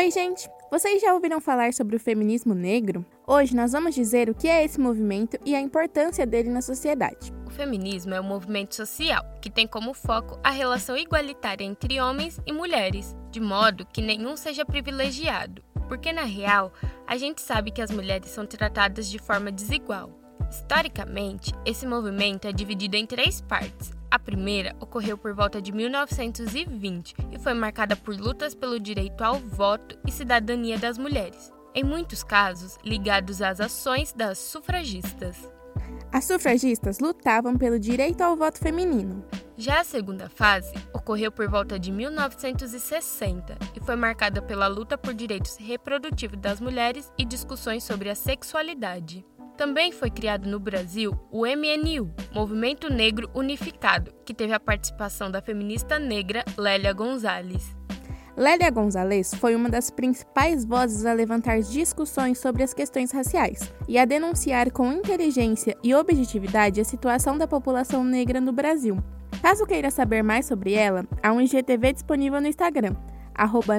Oi, gente! Vocês já ouviram falar sobre o feminismo negro? Hoje nós vamos dizer o que é esse movimento e a importância dele na sociedade. O feminismo é um movimento social que tem como foco a relação igualitária entre homens e mulheres, de modo que nenhum seja privilegiado. Porque, na real, a gente sabe que as mulheres são tratadas de forma desigual. Historicamente, esse movimento é dividido em três partes. A primeira ocorreu por volta de 1920 e foi marcada por lutas pelo direito ao voto e cidadania das mulheres, em muitos casos ligados às ações das sufragistas. As sufragistas lutavam pelo direito ao voto feminino. Já a segunda fase ocorreu por volta de 1960 e foi marcada pela luta por direitos reprodutivos das mulheres e discussões sobre a sexualidade. Também foi criado no Brasil o MNU, Movimento Negro Unificado, que teve a participação da feminista negra Lélia Gonzalez. Lélia Gonzalez foi uma das principais vozes a levantar discussões sobre as questões raciais e a denunciar com inteligência e objetividade a situação da população negra no Brasil. Caso queira saber mais sobre ela, há um IGTV disponível no Instagram, arroba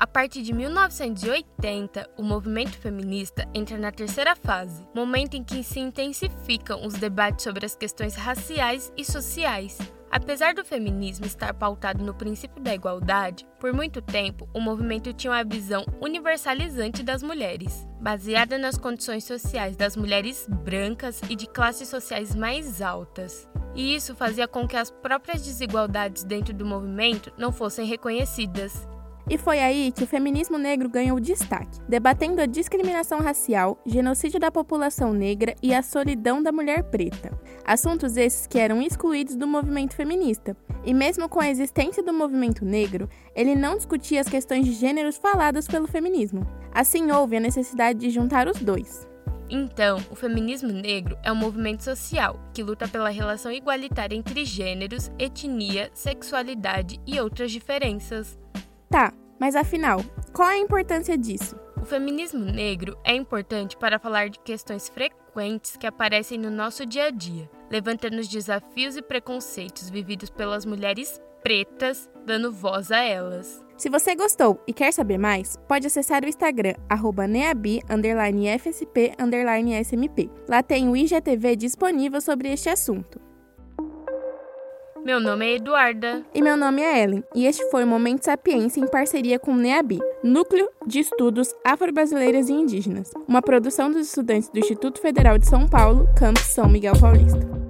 A partir de 1980, o movimento feminista entra na terceira fase, momento em que se intensificam os debates sobre as questões raciais e sociais. Apesar do feminismo estar pautado no princípio da igualdade, por muito tempo o movimento tinha uma visão universalizante das mulheres, baseada nas condições sociais das mulheres brancas e de classes sociais mais altas. E isso fazia com que as próprias desigualdades dentro do movimento não fossem reconhecidas. E foi aí que o feminismo negro ganhou destaque, debatendo a discriminação racial, genocídio da população negra e a solidão da mulher preta. Assuntos esses que eram excluídos do movimento feminista. E mesmo com a existência do movimento negro, ele não discutia as questões de gêneros faladas pelo feminismo. Assim, houve a necessidade de juntar os dois. Então, o feminismo negro é um movimento social que luta pela relação igualitária entre gêneros, etnia, sexualidade e outras diferenças. Tá, mas afinal, qual é a importância disso? O feminismo negro é importante para falar de questões frequentes que aparecem no nosso dia a dia, levantando os desafios e preconceitos vividos pelas mulheres pretas, dando voz a elas. Se você gostou e quer saber mais, pode acessar o Instagram, neabi, fsp, smp. Lá tem o IGTV disponível sobre este assunto. Meu nome é Eduarda. E meu nome é Ellen. E este foi o Momento Sapiência em parceria com o NEABI, Núcleo de Estudos Afro-Brasileiras e Indígenas, uma produção dos estudantes do Instituto Federal de São Paulo, Campus São Miguel Paulista.